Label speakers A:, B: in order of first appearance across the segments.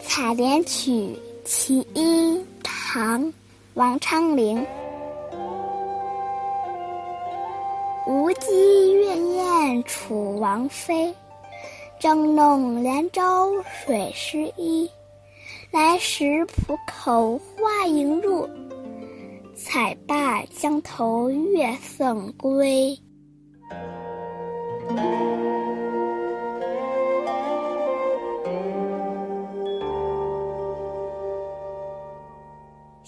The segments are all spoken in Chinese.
A: 采莲曲·其一，唐·王昌龄。无稽月宴楚王妃，争弄莲舟水湿衣。来时浦口花迎入，采罢江头月送归。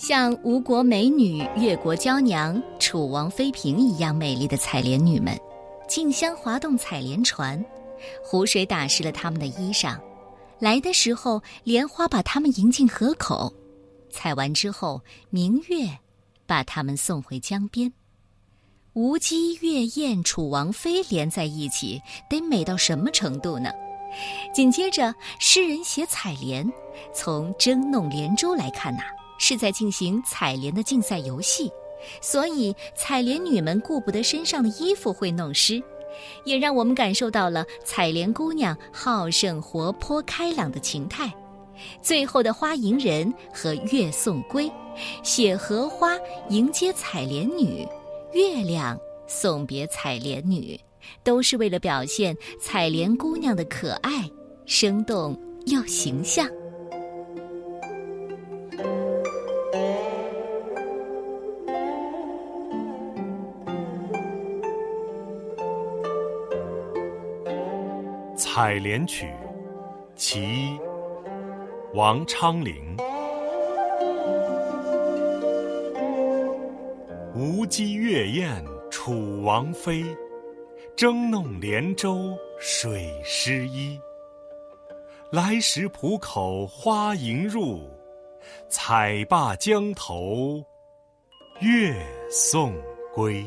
B: 像吴国美女、越国娇娘、楚王妃嫔一样美丽的采莲女们，竞相划动采莲船，湖水打湿了她们的衣裳。来的时候，莲花把她们迎进河口；采完之后，明月把她们送回江边。吴姬月宴楚王妃连在一起，得美到什么程度呢？紧接着，诗人写采莲，从争弄莲舟来看呐。是在进行采莲的竞赛游戏，所以采莲女们顾不得身上的衣服会弄湿，也让我们感受到了采莲姑娘好胜、活泼、开朗的情态。最后的花迎人和月送归，写荷花迎接采莲女，月亮送别采莲女，都是为了表现采莲姑娘的可爱、生动又形象。
C: 《采莲曲》其一，王昌龄。无稽月宴楚王妃，争弄莲舟水湿衣。来时浦口花迎入，采罢江头月送归。